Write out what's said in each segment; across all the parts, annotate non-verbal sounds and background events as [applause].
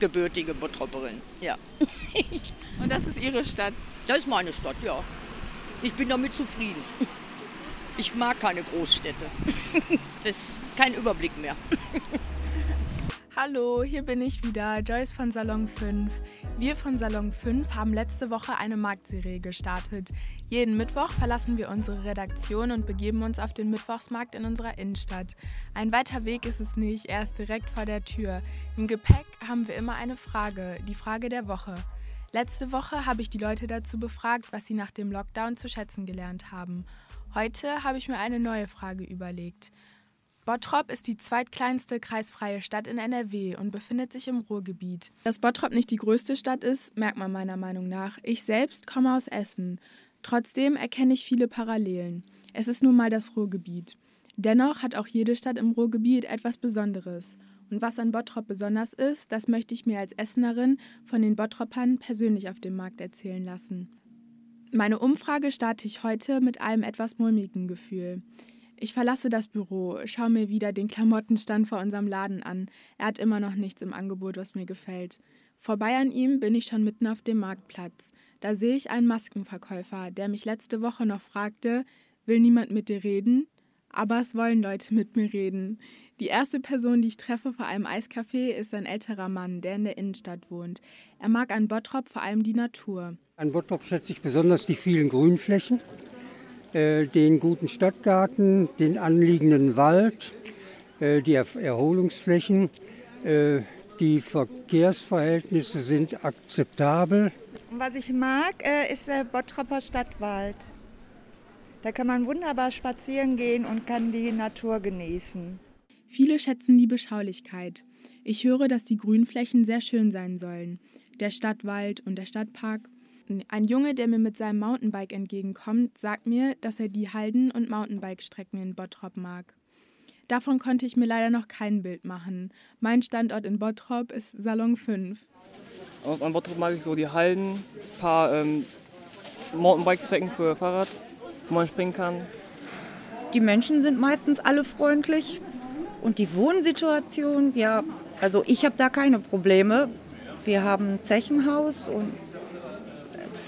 gebürtige Bottropperin, ja. [laughs] Und das ist Ihre Stadt? Das ist meine Stadt, ja. Ich bin damit zufrieden. Ich mag keine Großstädte. Das ist kein Überblick mehr. Hallo, hier bin ich wieder, Joyce von Salon 5. Wir von Salon 5 haben letzte Woche eine Marktserie gestartet. Jeden Mittwoch verlassen wir unsere Redaktion und begeben uns auf den Mittwochsmarkt in unserer Innenstadt. Ein weiter Weg ist es nicht, er ist direkt vor der Tür. Im Gepäck haben wir immer eine Frage, die Frage der Woche. Letzte Woche habe ich die Leute dazu befragt, was sie nach dem Lockdown zu schätzen gelernt haben. Heute habe ich mir eine neue Frage überlegt. Bottrop ist die zweitkleinste kreisfreie Stadt in NRW und befindet sich im Ruhrgebiet. Dass Bottrop nicht die größte Stadt ist, merkt man meiner Meinung nach. Ich selbst komme aus Essen. Trotzdem erkenne ich viele Parallelen. Es ist nun mal das Ruhrgebiet. Dennoch hat auch jede Stadt im Ruhrgebiet etwas Besonderes. Und was an Bottrop besonders ist, das möchte ich mir als Essenerin von den Bottropern persönlich auf dem Markt erzählen lassen. Meine Umfrage starte ich heute mit einem etwas mulmigen Gefühl. Ich verlasse das Büro, schaue mir wieder den Klamottenstand vor unserem Laden an. Er hat immer noch nichts im Angebot, was mir gefällt. Vorbei an ihm bin ich schon mitten auf dem Marktplatz. Da sehe ich einen Maskenverkäufer, der mich letzte Woche noch fragte, will niemand mit dir reden? Aber es wollen Leute mit mir reden. Die erste Person, die ich treffe vor einem Eiscafé, ist ein älterer Mann, der in der Innenstadt wohnt. Er mag an Bottrop vor allem die Natur. An Bottrop schätze ich besonders die vielen Grünflächen. Äh, den guten Stadtgarten, den anliegenden Wald, äh, die Erholungsflächen. Äh, die Verkehrsverhältnisse sind akzeptabel. Was ich mag, ist der Bottropper Stadtwald. Da kann man wunderbar spazieren gehen und kann die Natur genießen. Viele schätzen die Beschaulichkeit. Ich höre, dass die Grünflächen sehr schön sein sollen. Der Stadtwald und der Stadtpark ein Junge, der mir mit seinem Mountainbike entgegenkommt, sagt mir, dass er die Halden- und Mountainbike-Strecken in Bottrop mag. Davon konnte ich mir leider noch kein Bild machen. Mein Standort in Bottrop ist Salon 5. An Bottrop mag ich so die Halden, ein paar ähm, Mountainbike-Strecken für Fahrrad, wo man springen kann. Die Menschen sind meistens alle freundlich und die Wohnsituation, ja, also ich habe da keine Probleme. Wir haben ein Zechenhaus und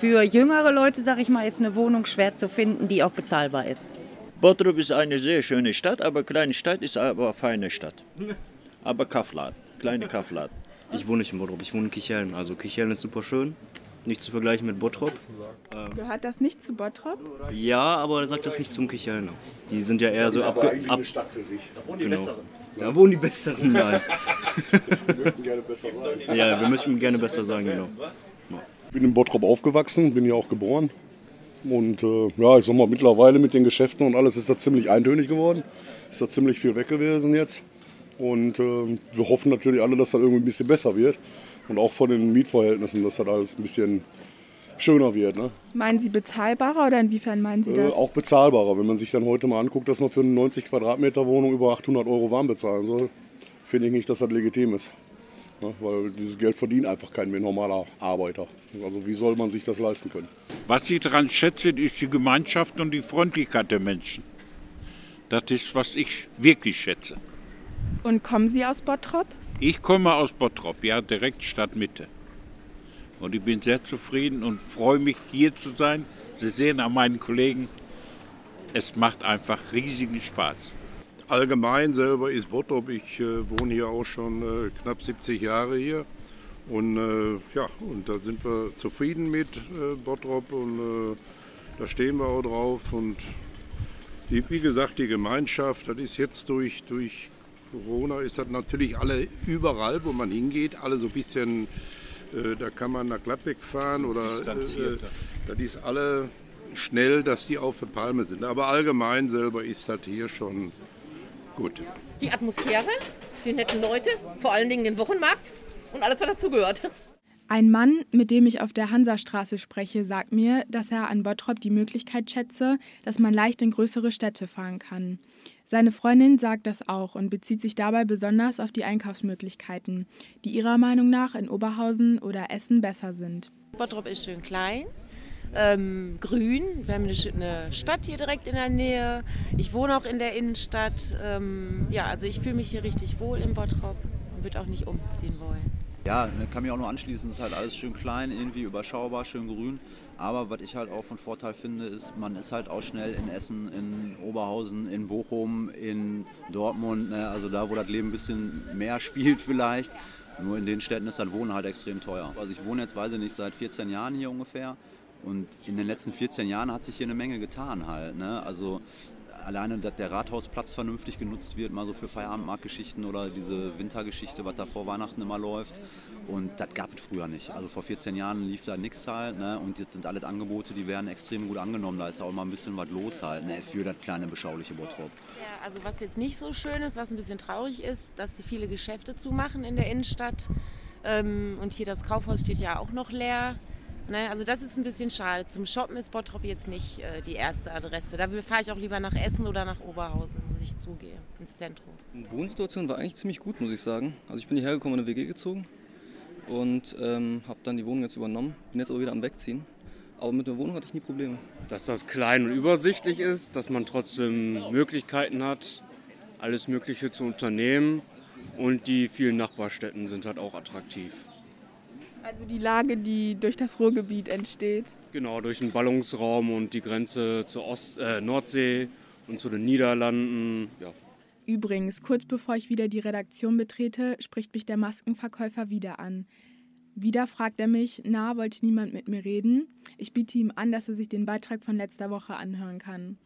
für jüngere Leute, sage ich mal, ist eine Wohnung schwer zu finden, die auch bezahlbar ist. Bottrop ist eine sehr schöne Stadt, aber kleine Stadt ist aber eine feine Stadt. Aber Kaufladen, kleine Kaufladen. Ich wohne nicht in Bottrop, ich wohne in Kicheln. Also Kicheln ist super schön, nicht zu vergleichen mit Bottrop. Gehört das nicht zu Bottrop? Ja, aber er sagt das nicht zum Kicheln. Die sind ja eher das so ist ab. aber ab eine Stadt für sich. Da wohnen die Genau. Besseren. Da wohnen die Besseren, nein. Wir möchten gerne besser sein. Ja, wir möchten gerne besser sagen, genau. Ich bin in Bottrop aufgewachsen, bin hier auch geboren. Und äh, ja, ich sag mal, mittlerweile mit den Geschäften und alles ist das ziemlich eintönig geworden. Ist da ziemlich viel weg gewesen jetzt. Und äh, wir hoffen natürlich alle, dass das irgendwie ein bisschen besser wird. Und auch von den Mietverhältnissen, dass das alles ein bisschen schöner wird. Ne? Meinen Sie bezahlbarer oder inwiefern meinen Sie Äh, das? auch bezahlbarer. Wenn man sich dann heute mal anguckt, dass man für eine 90 Quadratmeter Wohnung über 800 Euro warm bezahlen soll, finde ich nicht, dass das legitim ist. Ne? Weil dieses Geld verdient einfach kein mehr normaler Arbeiter. Also wie soll man sich das leisten können? Was ich daran schätze, ist die Gemeinschaft und die Freundlichkeit der Menschen. Das ist, was ich wirklich schätze. Und kommen Sie aus Bottrop? Ich komme aus Bottrop, ja, direkt Stadtmitte. Und ich bin sehr zufrieden und freue mich, hier zu sein. Sie sehen an meinen Kollegen, es macht einfach riesigen Spaß. Allgemein selber ist Bottrop, ich äh, wohne hier auch schon äh, knapp 70 Jahre hier. Und äh, ja, und da sind wir zufrieden mit äh, Bottrop und äh, da stehen wir auch drauf. Und die, wie gesagt, die Gemeinschaft, das ist jetzt durch, durch Corona, ist das natürlich alle überall, wo man hingeht, alle so ein bisschen, äh, da kann man nach Gladbeck fahren oder das ist alle schnell, dass die auf der Palme sind. Aber allgemein selber ist das hier schon gut. Die Atmosphäre, die netten Leute, vor allen Dingen den Wochenmarkt und alles, was dazugehört. Ein Mann, mit dem ich auf der Hansastraße spreche, sagt mir, dass er an Bottrop die Möglichkeit schätze, dass man leicht in größere Städte fahren kann. Seine Freundin sagt das auch und bezieht sich dabei besonders auf die Einkaufsmöglichkeiten, die ihrer Meinung nach in Oberhausen oder Essen besser sind. Bottrop ist schön klein, ähm, grün. Wir haben eine Stadt hier direkt in der Nähe. Ich wohne auch in der Innenstadt. Ähm, ja, also ich fühle mich hier richtig wohl in Bottrop und würde auch nicht umziehen wollen. Ja, ne, kann mich auch nur anschließen, es ist halt alles schön klein, irgendwie überschaubar, schön grün. Aber was ich halt auch von Vorteil finde, ist, man ist halt auch schnell in Essen, in Oberhausen, in Bochum, in Dortmund, ne? also da, wo das Leben ein bisschen mehr [laughs] spielt vielleicht. Nur in den Städten ist das Wohnen halt extrem teuer. Also ich wohne jetzt, weiß ich nicht, seit 14 Jahren hier ungefähr. Und in den letzten 14 Jahren hat sich hier eine Menge getan halt. Ne? Also alleine, dass der Rathausplatz vernünftig genutzt wird, mal so für Feierabendmarktgeschichten oder diese Wintergeschichte, was da vor Weihnachten immer läuft. Und das gab es früher nicht. Also vor 14 Jahren lief da nichts halt. Ne? Und jetzt sind alle Angebote, die werden extrem gut angenommen. Da ist auch mal ein bisschen was los halt. Ne? Für das kleine, beschauliche Bottrop. Ja, also was jetzt nicht so schön ist, was ein bisschen traurig ist, dass sie viele Geschäfte zumachen in der Innenstadt. Ähm, und hier das Kaufhaus steht ja auch noch leer. Ne, also das ist ein bisschen schade. Zum Shoppen ist Bottrop jetzt nicht äh, die erste Adresse. Da fahre ich auch lieber nach Essen oder nach Oberhausen, muss ich zugehen, ins Zentrum. Die Wohnsituation war eigentlich ziemlich gut, muss ich sagen. Also ich bin hierher gekommen, in eine WG gezogen und ähm, habe dann die Wohnung jetzt übernommen. Bin jetzt aber wieder am Wegziehen. Aber mit der Wohnung hatte ich nie Probleme. Dass das klein und übersichtlich ist, dass man trotzdem Möglichkeiten hat, alles Mögliche zu unternehmen. Und die vielen Nachbarstädten sind halt auch attraktiv. Also die Lage, die durch das Ruhrgebiet entsteht. Genau, durch den Ballungsraum und die Grenze zur Ost äh, Nordsee und zu den Niederlanden. Ja. Übrigens, kurz bevor ich wieder die Redaktion betrete, spricht mich der Maskenverkäufer wieder an. Wieder fragt er mich, na, wollte niemand mit mir reden? Ich biete ihm an, dass er sich den Beitrag von letzter Woche anhören kann.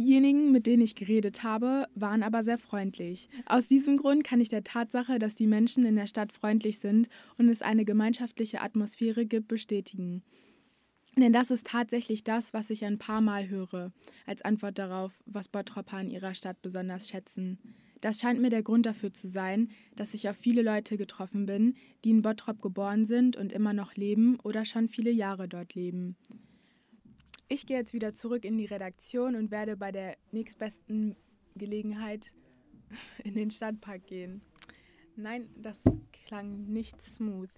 Diejenigen, mit denen ich geredet habe, waren aber sehr freundlich. Aus diesem Grund kann ich der Tatsache, dass die Menschen in der Stadt freundlich sind und es eine gemeinschaftliche Atmosphäre gibt, bestätigen. Denn das ist tatsächlich das, was ich ein paar Mal höre, als Antwort darauf, was Bottropper in ihrer Stadt besonders schätzen. Das scheint mir der Grund dafür zu sein, dass ich auf viele Leute getroffen bin, die in Bottrop geboren sind und immer noch leben oder schon viele Jahre dort leben. Ich gehe jetzt wieder zurück in die Redaktion und werde bei der nächstbesten Gelegenheit [laughs] in den Stadtpark gehen. Nein, das klang nicht smooth.